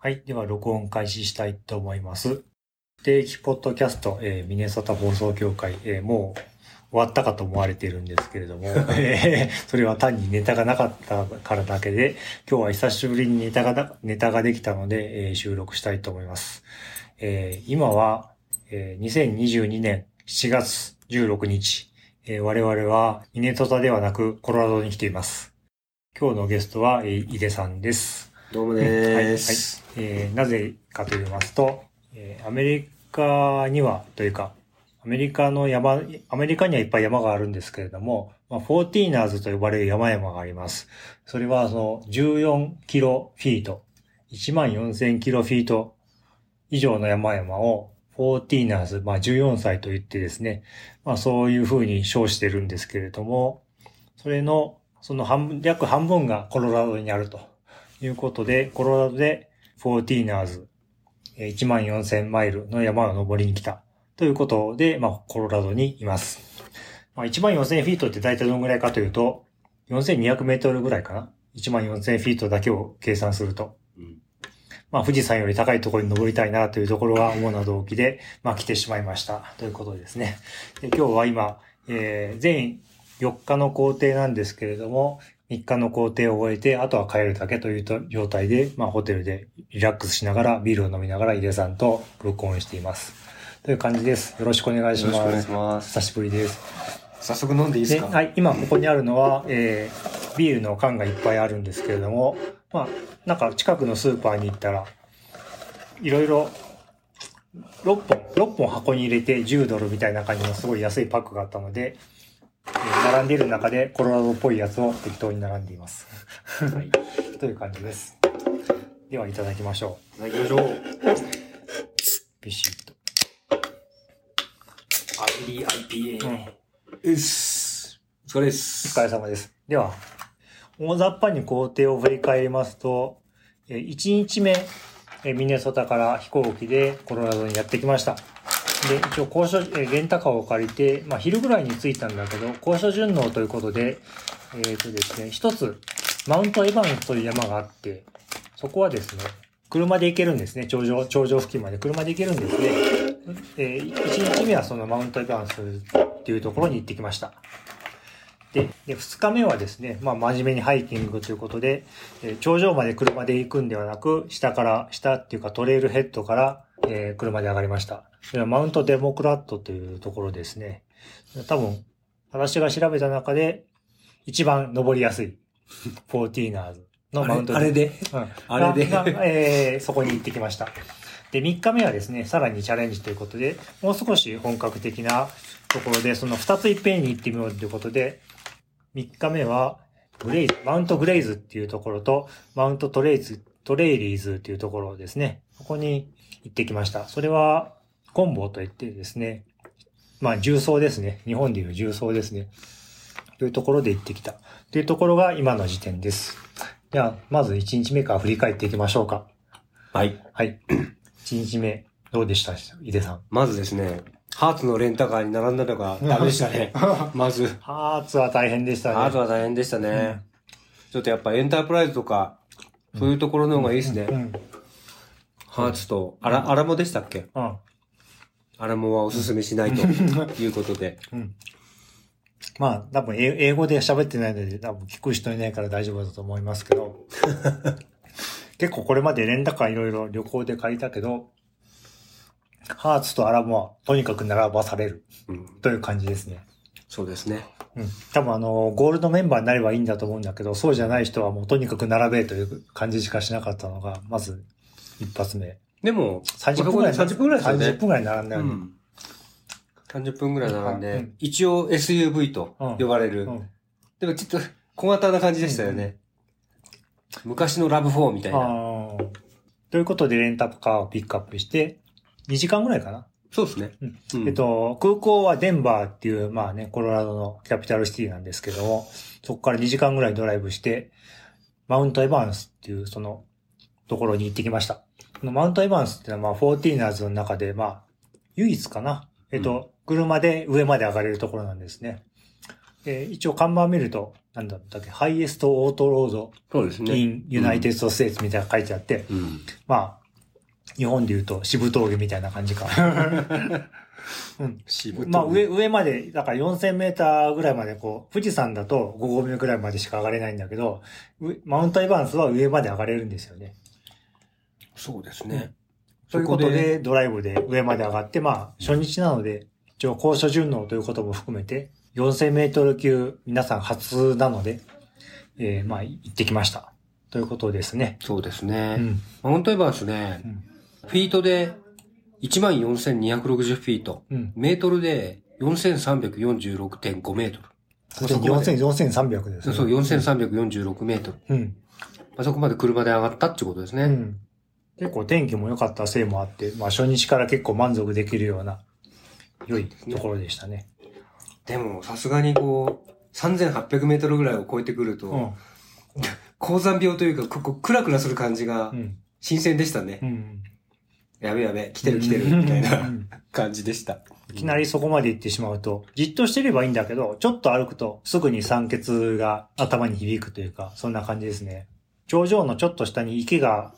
はい。では、録音開始したいと思います。定期ポッドキャスト、えーミネソタ放送協会、えーもう終わったかと思われているんですけれども、えーそれは単にネタがなかったからだけで、今日は久しぶりにネタがな、ネタができたので、えー収録したいと思います。えー今は、えー2022年7月16日、えー我々はミネソタではなくコロラドに来ています。今日のゲストは、えー井出さんです。どうもはいはい。えーなぜかと言いますと、えーアメリカには、というか、アメリカの山、アメリカにはいっぱい山があるんですけれども、まあ、 fourteeners と呼ばれる山々があります。それは、その、14キロフィート、1万4000キロフィート以上の山々を、フォーティーナーズ、まあ、14歳と言ってですね、まあ、そういうふうに称してるんですけれども、それの、その半分、約半分がコロラドにあるということで、コロラドでフォーティーナーズ、えー1万4000マイルの山を登りに来たということで、まあ、コロラドにいます。まあ、1万4000フィートって大体どのぐらいかというと、4200メートルぐらいかな ?1 万4000フィートだけを計算すると。うんまあ、富士山より高いところに登りたいなというところが主な動機で、まあ、来てしまいました。ということですね。で今日は今、えー全4日の工程なんですけれども、3日の工程を終えて、あとは帰るだけというと状態で、まあ、ホテルでリラックスしながら、ビールを飲みながら、井出さんと録音しています。という感じです。よろしくお願いします。よろしくお願いします。久しぶりです。早速飲んでいいですか？はい、今ここにあるのは、えー、ビールの缶がいっぱいあるんですけれども、まあ、なんか近くのスーパーに行ったら、いろいろ、6本、6本箱に入れて10ドルみたいな感じのすごい安いパックがあったので、えー並んでいる中でコロラドっぽいやつを適当に並んでいます。はい。という感じです。では、いただきましょいただきましょう。う。ビシッと。アグリ IPA。うんす。お疲れでおす。疲れ様です。では、大雑把に工程を振り返りますと、えー1日目、えーミネソタから飛行機でコロラドにやってきました。で、一応高所、えーレンタカーを借りて、まあ昼ぐらいに着いたんだけど、高所順応ということで、えっ、とですね、一つ、マウントエバンスという山があって、そこはですね、車で行けるんですね。頂上、頂上付近まで車で行けるんですね。えー、1日目はそのマウントエバンスっていうところに行ってきました。で、で2日目はですね、まあ真面目にハイキングということで、えー頂上まで車で行くんではなく、下から、下っていうかトレイルヘッドから、えー車で上がりました。マウントデモクラットというところですね。多分、私が調べた中で、一番登りやすい、フォーティーナーズのマウントあれで？うん あれで？えーそこに行ってきました。で、3日目はですね、さらにチャレンジということで、もう少し本格的なところで、その2ついっぺんに行ってみようということで、3日目は、グレイズ、マウントグレイズっていうところと、マウントトレイズ、トレイリーズっていうところですね。ここに行ってきました。それは、コンボウといってですね、まあ、重曹ですね。日本でいう重曹ですね。というところで行ってきた。というところが今の時点です。では、まず1日目から振り返っていきましょうか。はい。はい。1日目、どうでした？井出さん。まずですね、ハーツのレンタカーに並んだのがダメでしたね。まず。ハーツは大変でしたね。ハーツは大変でしたね。うんちょっとやっぱエンタープライズとか、そういうところの方がいいですね。うん。ハーツと、アラ、アラモでしたっけ？うん。アラモはおすすめしないということで。うん。まあ、多分英英語で喋ってないので、多分聞く人いないから大丈夫だと思いますけど。結構これまでレンタカーいろいろ旅行で借りたけど、ハーツとアラモはとにかく並ばされるうん。という感じですね。そうですね。うん。多分あの、ゴールドメンバーになればいいんだと思うんだけど、そうじゃない人はもうとにかく並べという感じしかしなかったのが、まず一発目。でも、30分ぐらい、30分ぐらいですよね。30分ぐらい並んだよね。うん。30分ぐらい並んで、うん一応 SUV と呼ばれる。うんでもちょっと小型な感じでしたよね。昔のラブ4みたいな。ということで、レンタカーをピックアップして、2時間ぐらいかな。そうですね。うんうんえっと、空港はデンバーっていう、まあね、コロラドの capital city なんですけども、そこから2時間ぐらいドライブして、マウントエバンスっていう、その、ところに行ってきました。マウントエバンスっていうのは、まあ、 fourteeners の中で、まあ、唯一かな。えっと、車で上まで上がれるところなんですね。で、一応看板を見ると、なんだったっけ、 highest auto road そうですね。 in United States みたいなの書いてあって、うん。まあ、日本で言うと渋峠みたいな感じか。うん。渋まあ上、上まで、だから4000メーターぐらいまでこう、富士山だと5合目ぐらいまでしか上がれないんだけど、上マウントエバンスは上まで上がれるんですよね。そうですね。ということで、ドライブで上まで上がって、まあ、初日なので、一応高所順応ということも含めて、4000メートル級、皆さん初なので、えーまあ、行ってきました。ということですね。そうですね。うん。マウントエバンスね、うんフィートで14,260フィート、うん。メートルで4346.5メートル。そこまで4000、4300です、ね。そう、4346メートル。うん。まあ、そこまで車で上がったってことですね。うん。結構天気も良かったせいもあって、まあ初日から結構満足できるような、良いところでしたね。でも、さすがにこう、3800メートルぐらいを超えてくると、うん。高山病というか、ここ、クラクラする感じがうん。新鮮でしたね。うん。やべやべ、来てる来てる、みたいな感じでした。いきなりそこまで行ってしまうと、じっとしてればいいんだけど、ちょっと歩くとすぐに酸欠が頭に響くというか、そんな感じですね。頂上のちょっと下に池が、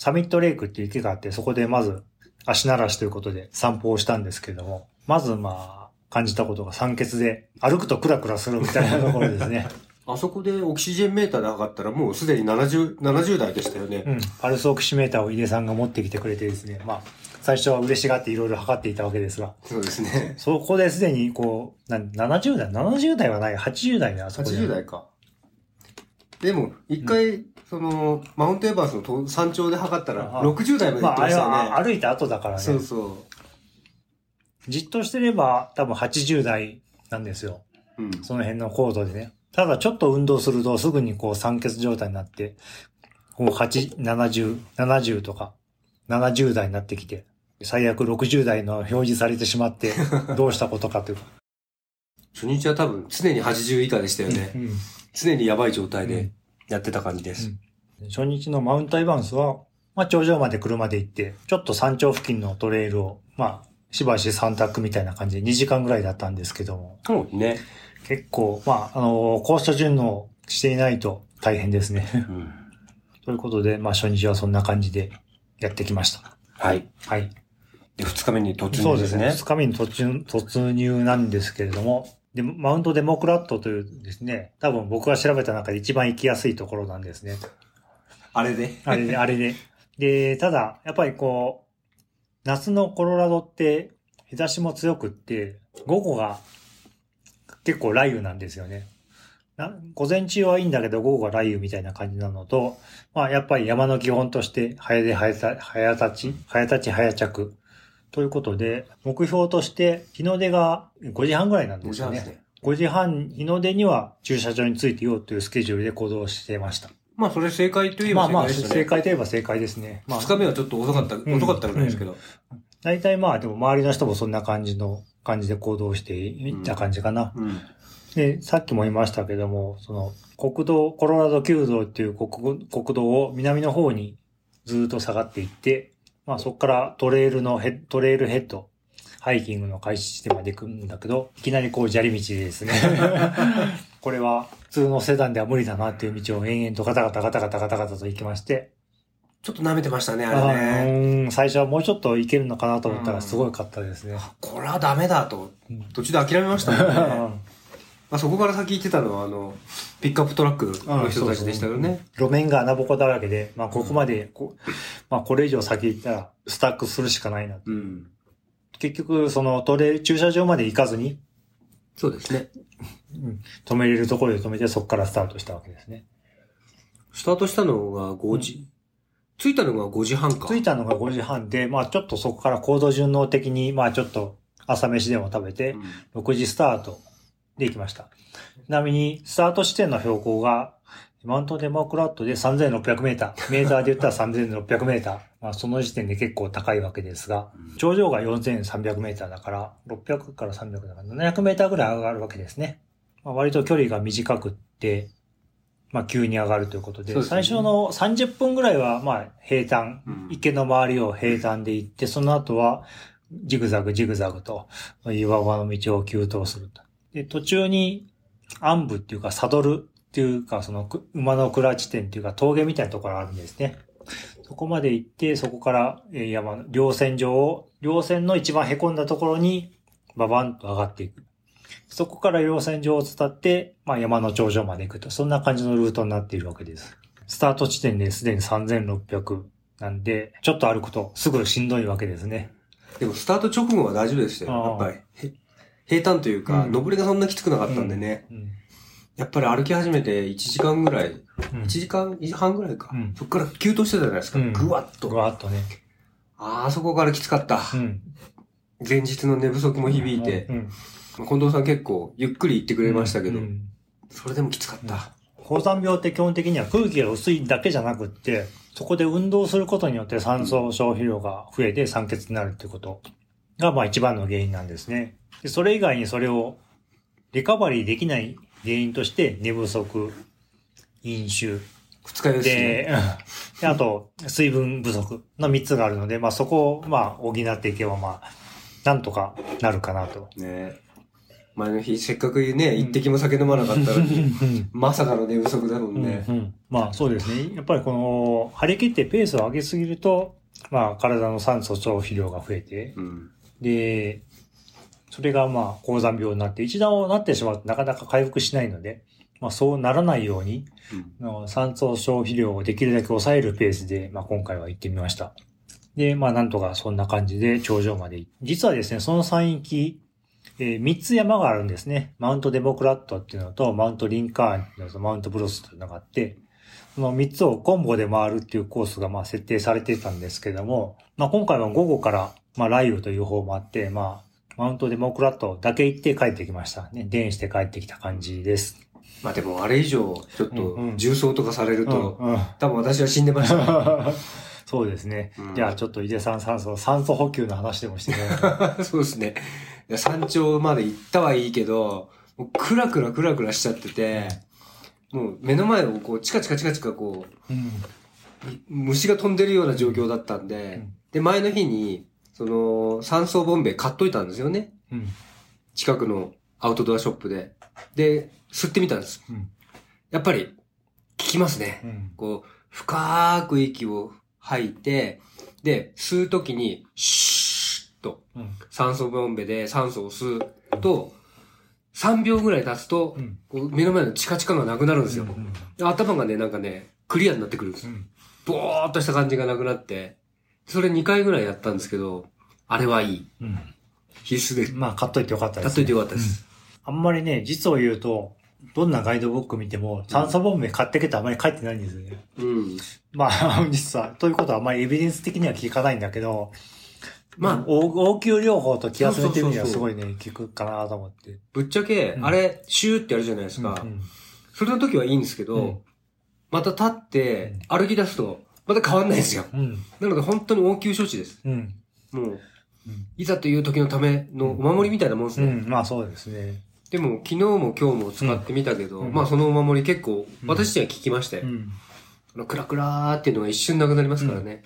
サミットレイクっていう池があって、そこでまず足慣らしということで散歩をしたんですけども、まずまあ、感じたことが酸欠で、歩くとクラクラするみたいなところですね。あそこでオキシジェンメーターで測ったらもうすでに70、70代でしたよね。うん。パルスオキシメーターを井出さんが持ってきてくれてですね、まあ、最初は嬉しがっていろいろ測っていたわけですが、そうですね。そこですでにこう、な70代 ?70 代はない ?80 代であそこで。80代か。でも、一回、その、マウントエバースのと山頂で測ったら、ああ60代まで行ってましたよね。は歩いた後だからね。そうそじっとしてれば多分80代なんですよ。う。うん。その辺の高度でね。ただちょっと運動するとすぐにこう酸欠状態になって、こう8、70、70とか70代になってきて、最悪60代の表示されてしまって、どうしたことかというか。初日は多分常に80以下でしたよね。うん常にやばい状態でうんやってた感じです。初日のマウントエバンスは、まあ、頂上まで車で行って、ちょっと山頂付近のトレイルを、まあ、しばし3択みたいな感じで2時間ぐらいだったんですけども、そうね。結構、まあ、あの、高所順応していないと大変ですね。うん。ということで、まあ、初日はそんな感じでやってきました。はい。はい。で、二日目に突そうでね。入ですすね。2日目に突入突入なんですけれども、で、マウントデモクラットというですね、多分僕が調べた中で一番行きやすいところなんですね。あれで？あれで、あれで。で、ただ、やっぱりこう、夏のコロラドって日差しも強くって、午後が結構雷雨なんですよね。な午前中はいいんだけど、午後が雷雨みたいな感じなのと、まあやっぱり山の基本として、早出早た早立ち、早立ち早着。ということで、目標として日の出が5時半ぐらいなんですよね。5時半日の出には駐車場に着いてようというスケジュールで行動してました。まあ、それ正解といえまあまあ、ば正解でしたね。正解といえば正解ですね。まあ二、日目はちょっと遅かった、ん遅かったぐらいですけど。大体まあ、でも周りの人もそんな感じの、感じで行動していった感じかな。うん。で、さっきも言いましたけども、その、国道、コロラド旧道っていう国国道を南の方にずっと下がっていって、まあそこからトレイルのヘッ、トレイルヘッド、ハイキングの開始地点まで行くんだけど、いきなりこう砂利道ですね。これは普通のセダンでは無理だなっていう道を延々とガタガタガタガタガタガタと行きまして、ちょっと舐めてましたね、ああれね。ー最初はもうちょっといけるのかなと思ったらすごいかったですね。これはダメだとうん、途中で諦めましたもんね。まあ、そこから先行ってたのは、あの、ピックアップトラックの人たちでしたよね。路面が穴ぼこだらけで、まあここまでこう、まあこれ以上先行ったらスタックするしかないな。うん。結局、そのトレ駐車場まで行かずに、そうですね。うん止めれるところで止めてそこからスタートしたわけですね。スタートしたのが5時。着いたのが5時半か。着いたのが5時半で、まあちょっとそこから行動順応的に、まあちょっと朝飯でも食べてう、ん6時スタートで行きました。ちなみに、スタート地点の標高が、マウントデモクラットで3600メーター。メーターで言ったら3600メーター。まあその時点で結構高いわけですが、頂上が4300メーターだから、600から300だから700メーターぐらい上がるわけですね。まあ、割と距離が短くって、まあ急に上がるということで、ですね最初の30分ぐらいはまあ平坦、うん池の周りを平坦で行って、その後はジグザグジグザグと岩場の道を急登すると。で、途中に暗部っていうかサドルっていうか、そのく馬の蔵地点っていうか峠みたいなところがあるんですね。そこまで行って、そこからえー山の、稜線上を、稜線の一番凹んだところに、ババンと上がっていく。そこから稜線上を伝って、まあ山の頂上まで行くと、そんな感じのルートになっているわけです。スタート地点ですでに3600なんで、ちょっと歩くとすぐしんどいわけですね。でもスタート直後は大丈夫でしたよ。やっぱり。へ平坦というか、うん登りがそんなきつくなかったんでね。うん。やっぱり歩き始めて1時間ぐらい、うん1時間半ぐらいか。うんそっから急騰してたじゃないですか。うんぐわっと。ぐわっとね。ああそこからきつかった。うん。前日の寝不足も響いて、うん。近藤さん結構ゆっくり行ってくれましたけど、うんそれでもきつかった。高山病って基本的には空気が薄いだけじゃなくって、そこで運動することによって酸素消費量が増えて酸欠になるっていうことが、まあ一番の原因なんですね。でそれ以外にそれをリカバリーできない原因として寝不足、飲酒、二日酔いで。で、あと水分不足の3つがあるので、まあそこをまあ補っていけばまあ、なんとかなるかなと。ね前の日、せっかくね、一滴も酒飲まなかったのに、まさかの寝不足だもんね。うんうんまあそうですね。やっぱりこの、張り切ってペースを上げすぎると、まあ体の酸素消費量が増えて、うん。で、それがまあ高山病になって、一度なってしまうとなかなか回復しないので、まあそうならないように、うん酸素消費量をできるだけ抑えるペースで、まあ今回は行ってみました。で、まあなんとかそんな感じで頂上まで実はですね、その山域、えー、3つ山があるんですね。マウントデモクラットっていうのと、マウントリンカーンっていうのと、マウントブロスっていうのがあって、その3つをコンボで回るっていうコースがまあ設定されてたんですけども、まあ今回は午後からまあ雷雨という方もあって、まあマウントデモクラットだけ行って帰ってきました。ね、電して帰ってきた感じです。まあでもあれ以上、ちょっと重装とかされると、うんうん多分私は死んでました。そうですね。うんじゃあちょっと井出さん酸素、酸素補給の話でもしてください。そうですね。山頂まで行ったはいいけど、もうクラクラクラクラしちゃってて、もう目の前をこう、チカチカチカチカこう、うん。虫が飛んでるような状況だったんで、うんで、前の日に、その、酸素ボンベ買っといたんですよね。うん。近くのアウトドアショップで。で、吸ってみたんです。うん。やっぱり、効きますね。うん。こう、深く息を吐いて、で、吸うときに、シューッとうん。酸素ボンベで酸素を吸うと、3秒ぐらい経つと、うん。こう目の前のチカチカがなくなるんですよ。頭がね、なんかね、クリアになってくるんです。うん。ぼーっとした感じがなくなって、それ2回ぐらいやったんですけど、あれはいい。うん。必須です。まあ、買っといてよかったです、やっといてよかったです。あんまりね、実を言うと、どんなガイドブック見ても、酸素ボンベ買ってけとあまり書いてないんですよね。うん。まあ、実は、ということはあまりエビデンス的には聞かないんだけど、まあ応応急療法と気がつめてるにはすごいね、効くかなと思って。ぶっちゃけ、うんあれ、シューってやるじゃないですか。うんそれの時はいいんですけど、うんまた立って歩き出すと、また変わんないんですよ。うん。なので本当に応急処置です。うん。もう、うんいざという時のためのお守りみたいなもんですね。うん。まあそうですね。でも、昨日も今日も使ってみたけど、うんまあそのお守り結構、うん私には効きまして、うん。あのクラクラーっていうのが一瞬なくなりますからね。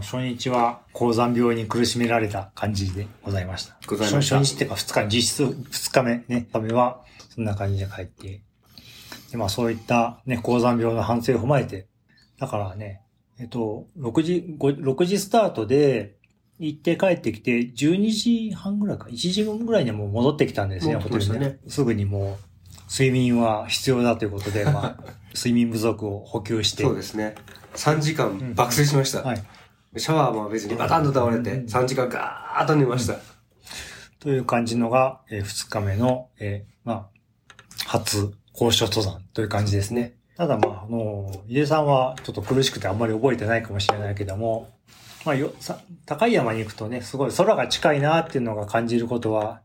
初日は高山病に苦しめられた感じでございました。ございました初初日っていうか二日、実質二日目ね、ためはそんな感じで帰って。で、まあそういったね、高山病の反省を踏まえて、だからね、えっと、6時、5 6時スタートで行って帰ってきて、12時半ぐらいか、1時間ぐらいにはもう戻ってきたんですね、戻ってホテルねすぐにもう、睡眠は必要だということで、まあ、睡眠不足を補給して。そうですね。3時間爆睡しました。はい。シャワーも別にバタンと倒れて、うん3時間ガーッと寝ました。という感じのが、えー二日目の、えーまあ、初高所登山という感じですね。ただまあ、あの、井出さんはちょっと苦しくてあんまり覚えてないかもしれないけども、まあよ、さ高い山に行くとね、すごい空が近いなっていうのが感じることは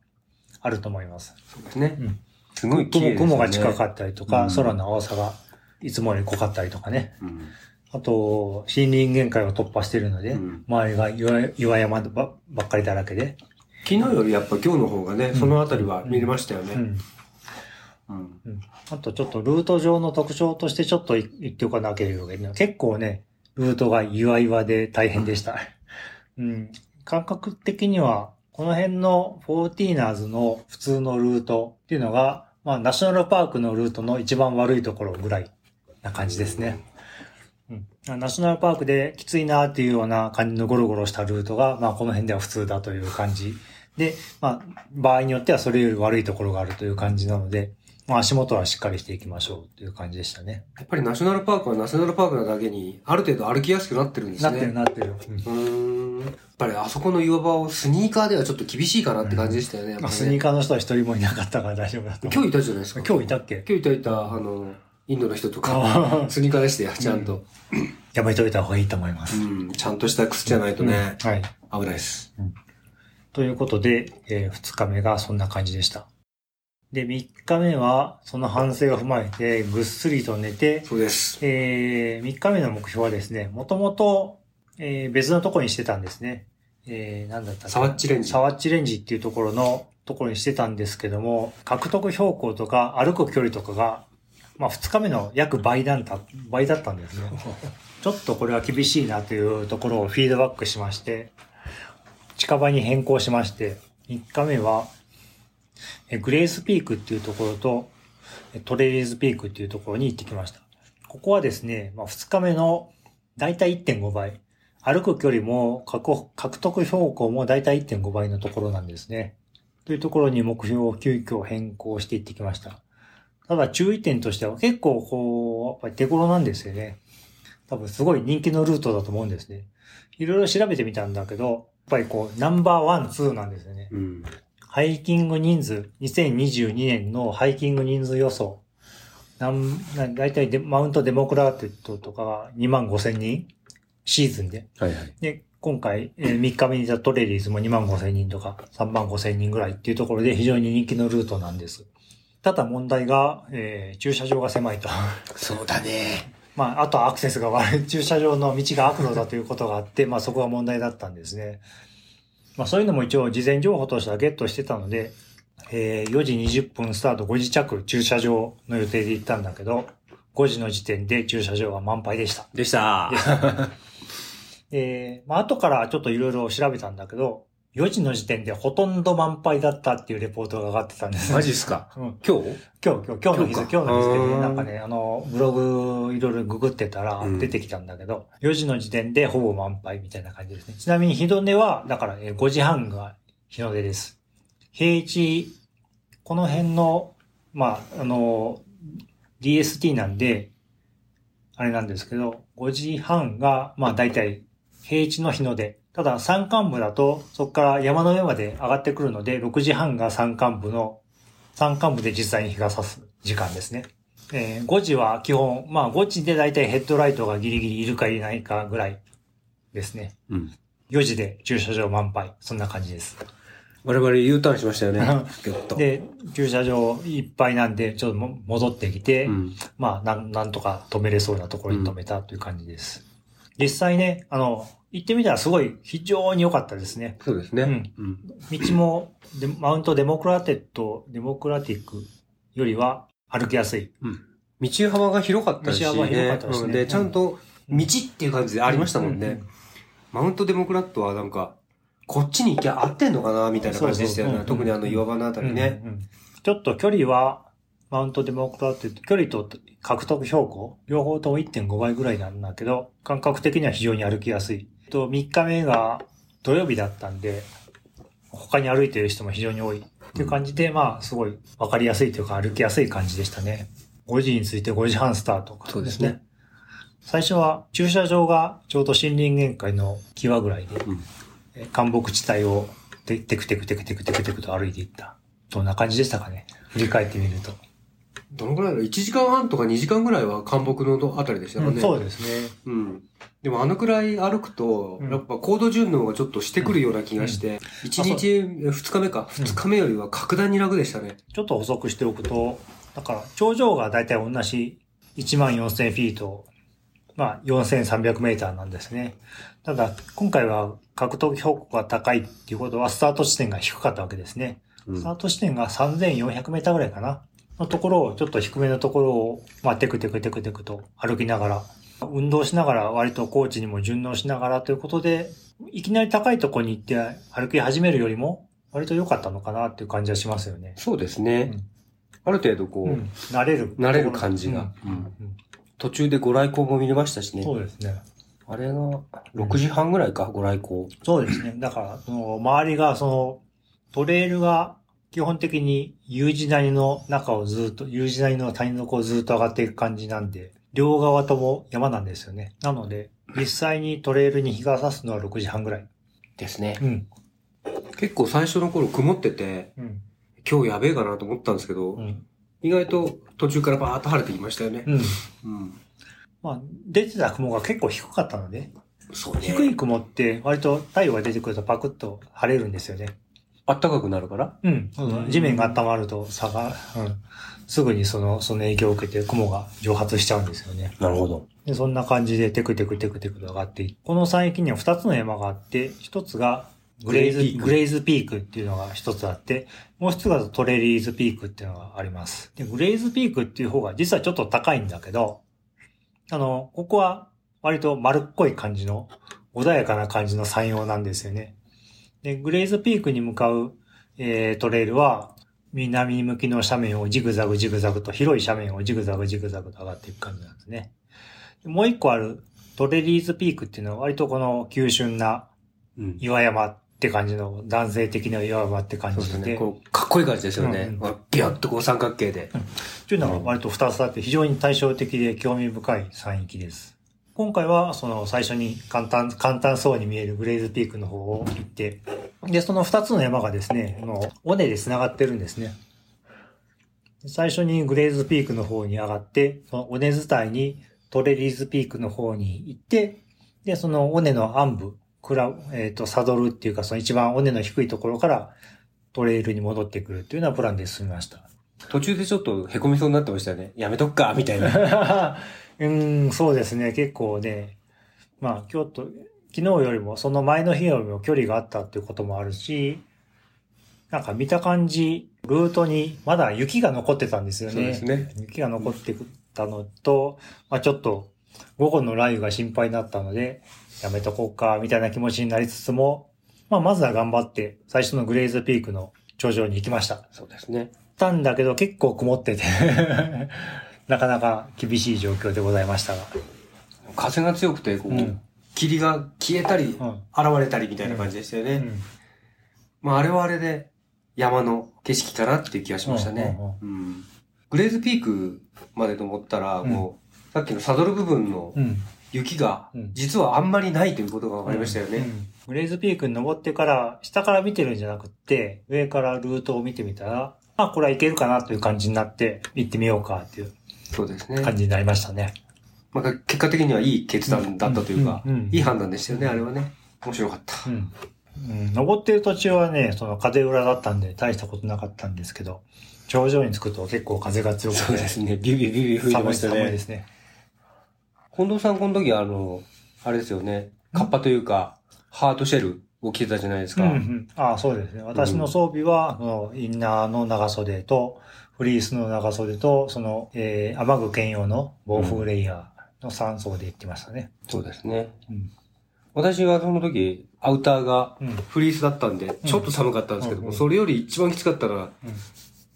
あると思います。そうですね。うんすごい綺麗雲ですよね。雲が近かったりとか、うん空の青さがいつもより濃かったりとかね。うんあと、森林限界を突破しているので、うん周りが岩岩山ばばっかりだらけで、昨日よりやっぱ今日の方がね、んそのあたりは見れましたよね。うんうんうんあとちょっとルート上の特徴としてちょっとい言っておかなければいけない結構ね、ルートが岩々で大変でした。うん。感覚的には、この辺のフォーティーナーズの普通のルートっていうのが、まあ、ナショナルパークのルートの一番悪いところぐらいな感じですね。うん。ナショナルパークできついなっていうような感じのゴロゴロしたルートが、まあ、この辺では普通だという感じ。で、まあ、場合によってはそれより悪いところがあるという感じなので、まあ、足元はしっかりしていきましょうという感じでしたね。やっぱりナショナルパークはナショナルパークなだけに、ある程度歩きやすくなってるんですね。なってるなってる。うんうーん。やっぱりあそこの岩場をスニーカーではちょっと厳しいかなって感じでしたよね。やっぱねまあ、スニーカーの人は一人もいなかったから大丈夫だと。今日いたじゃないですか。今日いたっけ今日いたいた、あの、インドの人とあか、ースニーカーでしたよ、ちゃんと。やめといた方がいいと思います。うん、ちゃんとした靴じゃないとね、はい。危ないです。ということで、え2日目がそんな感じでした。で、3日目は、その反省を踏まえて、ぐっすりと寝て、そうです。え3日目の目標はですね、もともと、えー別のところにしてたんですね。えー、なんだったサワッチレンジサワッチレンジっていうところのところにしてたんですけども、獲得標高とか歩く距離とかが、まあ2日目の約倍だった、倍だったんですね。ちょっとこれは厳しいなというところをフィードバックしまして、近場に変更しまして、3日目は、えグレースピークっていうところと、トレリーズピークっていうところに行ってきました。ここはですね、まあ、2日目のだいたい1.5倍。歩く距離も獲獲得標高もだいたい1.5倍のところなんですね。というところに目標を急遽変更していってきました。ただ注意点としては結構こう、やっぱり手頃なんですよね。多分すごい人気のルートだと思うんですね。いろいろ調べてみたんだけど、やっぱりこう、ナンバーワン、ツーなんですよね。うん。ハイキング人数、2022年のハイキング人数予想。なん、なんだいたいデマウントデモクラテッドとかが2万5千人シーズンで。はいはい。で、今回、えー3日目にいたトレリーズも2万5千人とか3万5千人ぐらいっていうところで非常に人気のルートなんです。ただ問題が、えー駐車場が狭いと。そうだね。まあ、あとはアクセスが悪い、駐車場の道が悪路だということがあって、まあそこが問題だったんですね。まあそういうのも一応事前情報としてはゲットしてたので、えー4時20分スタート5時着駐車場の予定で行ったんだけど、5時の時点で駐車場は満杯でした。でしたで。えーまあ後からちょっといろいろ調べたんだけど、4時の時点でほとんど満杯だったっていうレポートが上がってたんです。マジっすか？うん今日？今日、今日、今日の日付、今日か今日の日付でね、なんかね、あの、ブログいろいろググってたらうん出てきたんだけど、4時の時点でほぼ満杯みたいな感じですね。ちなみに日の出は、だからえー5時半が日の出です。平地、この辺の、まあ、あの、DST なんで、あれなんですけど、5時半が、まあ大体平地の日の出。ただ山間部だと、そこから山の上まで上がってくるので、6時半が山間部の山間部で実際に日が差す時間ですね。えー5時は基本、まあ5時でだいたいヘッドライトがギリギリいるかいないかぐらいですね。うん。4時で駐車場満杯。そんな感じです。我々 U ターンしましたよね。ぎゅっと。で、駐車場いっぱいなんで、ちょっとも戻ってきて、うん。まあなん、なんとか止めれそうなところに止めたという感じです。実際ね、あの、行ってみたらすごい非常に良かったですね。そうですね。うんうん。道もでマウントデモクラテッド、デモクラティックよりは歩きやすい。道幅が広かったし、道幅広かったしねうんで、ちゃんと道っていう感じでありましたもんね。マウントデモクラットはなんか、こっちに行きゃ合ってんのかなみたいな感じでしたよね。そうそう特にあの岩場のあたりね。うんうんうんちょっと距離は、マウントデモクラテッド、距離と獲得標高、両方とも1.5倍ぐらいなんだけど、感覚的には非常に歩きやすい。と、3日目が土曜日だったんで、他に歩いてる人も非常に多い。っていう感じで、まあ、すごい分かりやすいというか歩きやすい感じでしたね。5時について5時半スタート、そうですね。最初は駐車場がちょうど森林限界の際ぐらいで、うんえ干木地帯をテテクテクテクテクテクテクと歩いていった。どんな感じでしたかね振り返ってみると。どのぐらいだろう ?1 時間半とか2時間ぐらいは干木のあたりでしたかね。うんそうですね。うん。でもあのくらい歩くと、うんやっぱ高度順応がちょっとしてくるような気がして、1日、2日目か、2日目よりは格段に楽でしたね。ちょっと補足しておくと、だから頂上がだいたい同じ1万4000フィート、まあ4300メーターなんですね。ただ、今回は獲得標高が高いっていうことは、スタート地点が低かったわけですね。うんスタート地点が3400メーターぐらいかな。のところを、ちょっと低めのところを、まあ、テクテクテクテクと歩きながら、運動しながら、割とコーチにも順応しながらということで、いきなり高いところに行って歩き始めるよりも、割と良かったのかなっていう感じはしますよね。そうですね。ある程度こう、うん。慣れる。慣れる感じがうんうん途中でご来光も見れましたしね。そうですね。あれが、6時半ぐらいか、ご来光。そうですね。だから、その周りが、その、トレイルが基本的に U 字谷の中をずっと、U 字谷の谷の子をずっと上がっていく感じなんで、両側とも山なんですよね。なので、実際にトレイルに日が差すのは6時半ぐらい。ですね。うん。結構最初の頃曇ってて、うん。今日やべえかなと思ったんですけど、うん。意外と途中からバーッと晴れてきましたよね。うん。うん。まあ、出てた雲が結構低かったので、そうね。低い雲って割と太陽が出てくるとパクッと晴れるんですよね。あったかくなるから？うん。地面が温まると差が、うん。すぐにその、その影響を受けて雲が蒸発しちゃうんですよね。なるほど。で、そんな感じでテクテクテクテクと上がっていこの山域には2つの山があって、1つがグレイズ、グレイズピークっていうのが1つあって、もう1つがトレリーズピークっていうのがあります。で、グレイズピークっていう方が実はちょっと高いんだけど、あの、ここは割と丸っこい感じの、穏やかな感じの山陽なんですよね。で、グレイズピークに向かう、えー、トレイルは、南向きの斜面をジグザグジグザグと、広い斜面をジグザグジグザグと上がっていく感じなんですね。もう一個あるトレリーズピークっていうのは割とこの急峻なうん。岩山って感じの男性的な岩山って感じで、そうですね。こう、かっこいい感じですよね。うんビャッとこう三角形で。というのが割と二つあって非常に対照的で興味深い山域です。今回はその最初に簡単、簡単そうに見えるグレイズピークの方を行って、で、その二つの山がですね、あの、尾根で繋がってるんですね。最初にグレイズピークの方に上がって、その尾根伝いにトレリーズピークの方に行って、で、その尾根の暗部、クラえっ、と、サドルっていうか、その一番尾根の低いところからトレイルに戻ってくるっていうようなプランで進みました。途中でちょっと凹みそうになってましたよね。やめとくか、みたいな。うん、そうですね。結構ね、まあ、京都、昨日よりも、その前の日よりも距離があったっていうこともあるし、なんか見た感じ、ルートにまだ雪が残ってたんですよね。そうですね。雪が残ってたのと、まあちょっと午後の雷雨が心配になったので、やめとこうか、みたいな気持ちになりつつも、まあまずは頑張って、最初のグレイズピークの頂上に行きました。そうですね。たんだけど結構曇ってて、なかなか厳しい状況でございましたが。風が強くて、こう、うん。霧が消えたり、うん。現れたりみたいな感じでしたよね。うん。まあ、あれはあれで山の景色かなっていう気がしましたね。グレーズピークまで登ったら、うん。もう、さっきのサドル部分のうん。雪がうん、実はあんまりないということが分かりましたよね。うん。グレイズピークに登ってから、下から見てるんじゃなくって、上からルートを見てみたら、あ、これはいけるかなという感じになって、行ってみようかっていうそうですね。感じになりましたね。まあ、結果的にはいい決断だったというか、うんうんうんいい判断でしたよね、あれはね。面白かった。うん。うん、登ってる途中はね、その風裏だったんで大したことなかったんですけど、頂上に着くと結構風が強くて、そうですね。ビュビュビュビュ吹いてましたね寒いで。すね。近藤さん、この時あの、あれですよね。カッパというか、ハートシェルを着てたじゃないですか。うんうん、ああそうですね。私の装備は、そのインナーの長袖と、フリースの長袖と、その、えー、雨具兼用の防風レイヤーの3層で行ってましたね。そうですね。うん。私はその時、アウターがうん。フリースだったんで、ちょっと寒かったんですけども、うんそれより一番きつかったのは、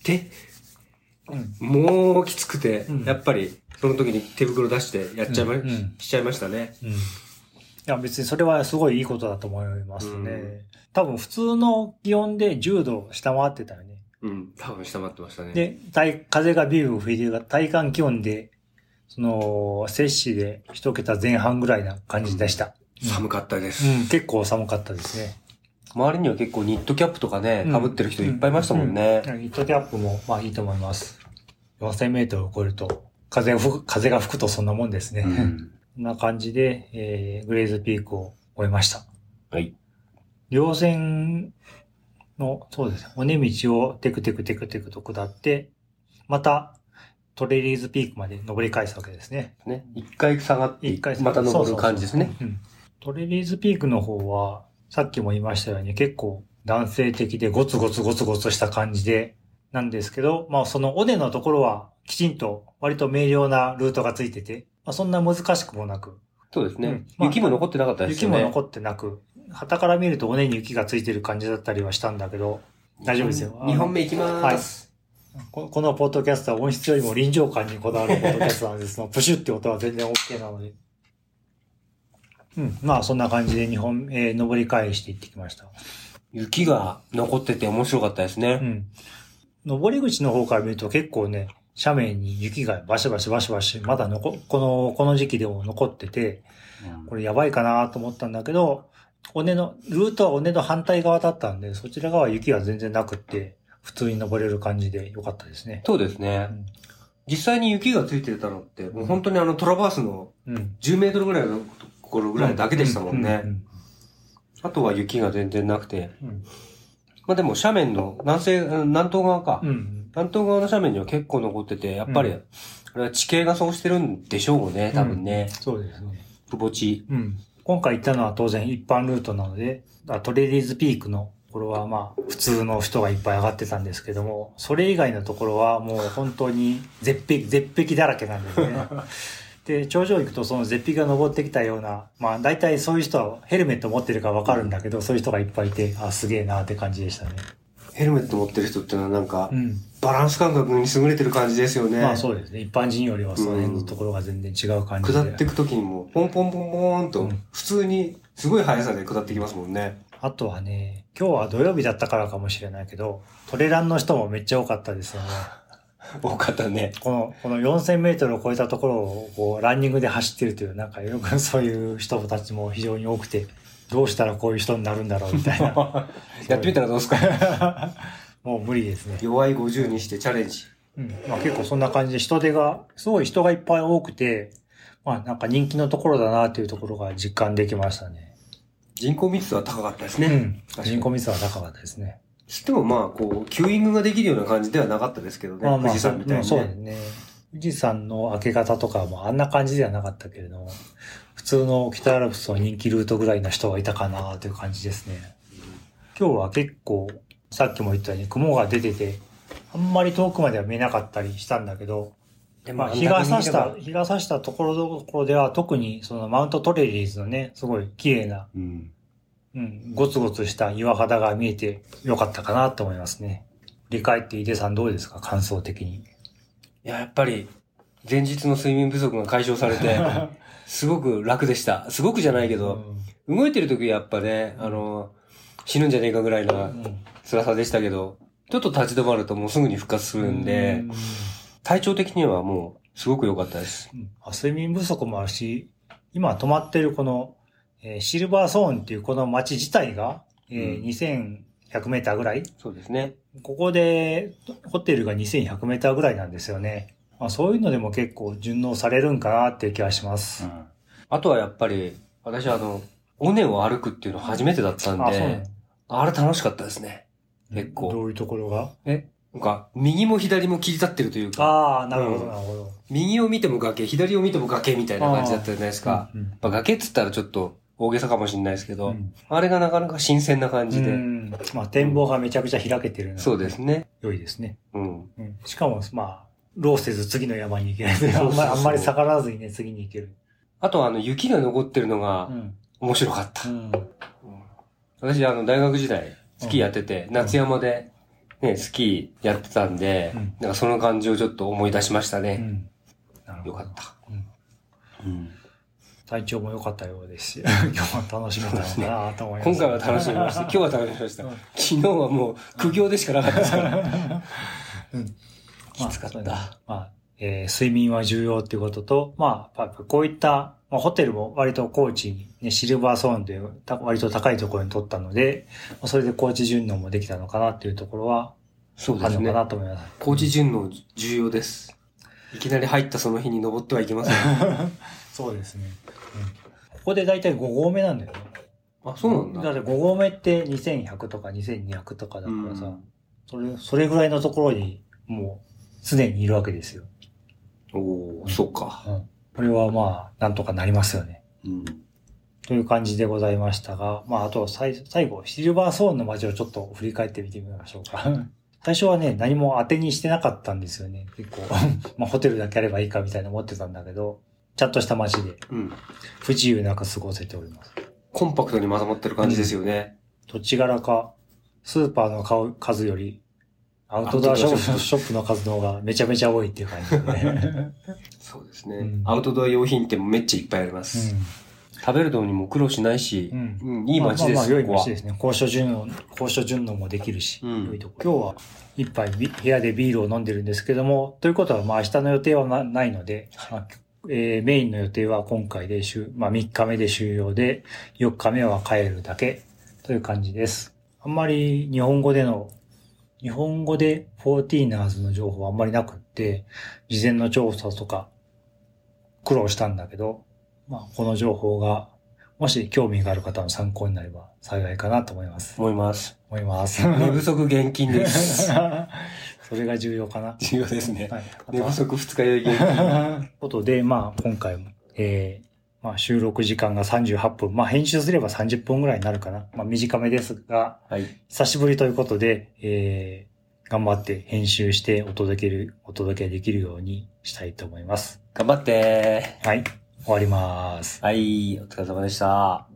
手、うん。もうきつくて、うんやっぱり、その時に手袋出してやっちゃいま、しちゃいましたね。うん。いや、別にそれはすごいいいことだと思いますね。うん多分普通の気温で10度下回ってたよね。うん、多分下回ってましたね。で、体風がビュービュー吹いてるから体感気温で、その、摂氏で一桁前半ぐらいな感じでした。寒かったです。うん、結構寒かったですね。周りには結構ニットキャップとかね、うん被ってる人いっぱいいましたもんね。うんヒットキャップもまあいいと思います。4000メートルを超えると、風が吹く、風が吹くとそんなもんですね。うんこんな感じで、えー、グレイズピークを終えました。はい。稜線の、そうですね、尾根道をテクテクテクテクと下って、またトレリーズピークまで登り返すわけですね。ね。一回下がって、一回また登る感じですね。そうそうそううんトレリーズピークの方は、さっきも言いましたように結構男性的でゴツゴツゴツゴツした感じで、なんですけど、まあその尾根のところはきちんと割と明瞭なルートがついてて、まあそんな難しくもなく、そうですね、うんまあ雪も残ってなかったですね。も残ってなく、旗から見ると尾根に雪がついてる感じだったりはしたんだけど、大丈夫ですよ。2本目いきまーす。ここのポッドキャストは音質よりも臨場感にこだわるポッドキャストなんですが、プシュって音は全然 OK なので。うん。まあ、そんな感じで日本、えー登り返していってきました。雪が残ってて面白かったですうね。ん。登り口の方から見ると結構ね、斜面に雪がバシバシバシバシ、まだ残、この、この時期でも残ってて、これやばいかなと思ったんだけど、尾根の、ルートは尾根の反対側だったんで、そちら側は雪は全然なくって、普通に登れる感じでよかったですね。そうですね。うん実際に雪がついてたのって、もう本当にあのトラバースのうん。10メートルぐらいのところぐらいだけでしたもんね。うんあとは雪が全然なくて。うんまあでも斜面の南西、うん南東側か。うん。うん。南東側の斜面には結構残ってて、やっぱり、れは地形がそうしてるんでしょうね、多分ね。そうですね。くぼ地。うん。今回行ったのは当然一般ルートなので、あトレリーズピークの、これはまあ、普通の人がいっぱい上がってたんですけども、それ以外のところはもう本当に絶壁、絶壁だらけなんですね。で、頂上行くとその絶壁が登ってきたような、まあ大体そういう人はヘルメット持ってるからわかるんだけど、そういう人がいっぱいいて、あ、すげえなって感じでしたね。ヘルメット持ってる人ってのはなんかう、ん。バランス感覚に優れてる感じですよね。まあそうですね。一般人よりはその辺のところが全然違う感じで。下っていくときにも、ポンポンポンポンとうん、普通に、すごい速さで下ってきますもんね。あとはね、今日は土曜日だったからかもしれないけど、トレランの人もめっちゃ多かったですよね。多かったね。この、この4000メートルを超えたところを、こう、ランニングで走ってるという、なんかよくそういう人たちも非常に多くて、どうしたらこういう人になるんだろうみたいな。やってみたらどうですか？もう無理ですね。弱い50にしてチャレンジ。うん。まあ結構そんな感じで人手が、すごい人がいっぱい多くて、まあなんか人気のところだなというところが実感できましたね。人口密度は高かったですね。うん。人口密度は高かったですね。つってもまあ、こう、キューイングができるような感じではなかったですけどね。まあまあ、富士山みたいうんにね。そうですね。富士山の明け方とかもあんな感じではなかったけれども、普通の北アルプスの人気ルートぐらいの人がいたかなという感じですね。今日は結構、さっきも言ったように雲が出てて、あんまり遠くまでは見えなかったりしたんだけど、でまあ、日が差した、日が差したところどころでは特にそのマウントトレリーズのね、すごい綺麗な、うん。うん、ゴツゴツした岩肌が見えてよかったかなと思いますね。振り返って井出さんどうですか？感想的に。いや、やっぱり、前日の睡眠不足が解消されて、すごく楽でした。すごくじゃないけど、動いてる時やっぱね、あの、死ぬんじゃねえかぐらいなうん辛さでしたけど、ちょっと立ち止まるともうすぐに復活するんで、うん体調的にはもう、すごく良かったです。睡眠不足もあるし、今泊まってるこの、えーシルバーソーンっていうこの街自体が、えーうん2100メーターぐらい？そうですね。ここで、ホテルが2100メーターぐらいなんですよね。まあ、そういうのでも結構順応されるんかなっていう気がします。あとはやっぱり、私はあの、尾根を歩くっていうの初めてだったんで、あれ楽しかったですね。の結構どういうところが？えなんか、右も左も切り立ってるというか、ああ、なるほど、うんなるほど。右を見ても崖、左を見ても崖みたいな感じだったじゃないですか。うんまあ、崖っつったらちょっと大げさかもしれないですけど、うんあれがなかなか新鮮な感じで、うんまあ、展望がめちゃくちゃ開けてるのそうですね。良いですね。うん。うんしかも、まあ、労せず次の山に行けない あんまりあんまり下がらずにね、次に行ける。あとはあの、雪が残ってるのがうん。面白かった。うん。私あの、大学時代、スキーやってて、夏山で、ね、スキーやってたんで、うんなんかその感じをちょっと思い出しましたね。よかった。うんうん体調も良かったようですし、今日は楽しめたなと思います。今回は楽しみました。今日は楽しみました。うん昨日はもう苦行でしかなかったですから。うんきつかった。まあ、まあえー睡眠は重要っていうことと、まあ、やっぱこういった、まあ、ホテルも割と高知に、ね、シルバーソーンというた割と高いところに取ったので、まあそれで高知順応もできたのかなっていうところはそうですねあるのか。なと思います。高知順応重要です。いきなり入ったその日に登ってはいけません。そうですね。うんここでだいたい5合目なんだよね。あ、そうなんだ。だって5合目って2100とか2200とかだからさ、うんそれ、それぐらいのところにもう常にいるわけですよ。おお、そうか。うん。これはまあ、なんとかなりますよね。うん。という感じでございましたが、まあ、あと最最後、シルバーソーンの街をちょっと振り返ってみてみましょうか。最初はね、何も当てにしてなかったんですよね。結構、まあ、ホテルだけあればいいかみたいな思ってたんだけど、ちゃんとした街でうん。不自由なく過ごせております。コンパクトにまとまってる感じですよね。土地柄か、スーパーの数より、アウトドアショップの数の方がめちゃめちゃ多いっていう感じでね。そうですね、うんアウトドア用品店もめっちゃいっぱいあります。食べるのにも苦労しないし、うんうんいい街です、まあまあまあ良い街ですね。高所順応、高所順応もできるし、うん良いとこ今日は一杯ビ部屋でビールを飲んでるんですけども、ということはまあ明日の予定はなないので、まあえーメインの予定は今回で終、まあ3日目で終了で、4日目は帰るだけという感じです。あんまり日本語での、日本語で 14ers の情報はあんまりなくって、事前の調査とか苦労したんだけど、まあこの情報がもし興味がある方の参考になれば幸いかなと思います。思います。思います。寝不足厳禁です。それが重要かな。重要ですね。はい。寝不足二日酔い厳禁。ということで、まあ、今回も、えー、まあ、収録時間が38分。まあ、編集すれば30分ぐらいになるかな。まあ、短めですが、はい。久しぶりということで、えー、頑張って編集してお届ける、お届けできるようにしたいと思います。頑張ってはい。終わります。はい、お疲れ様でした。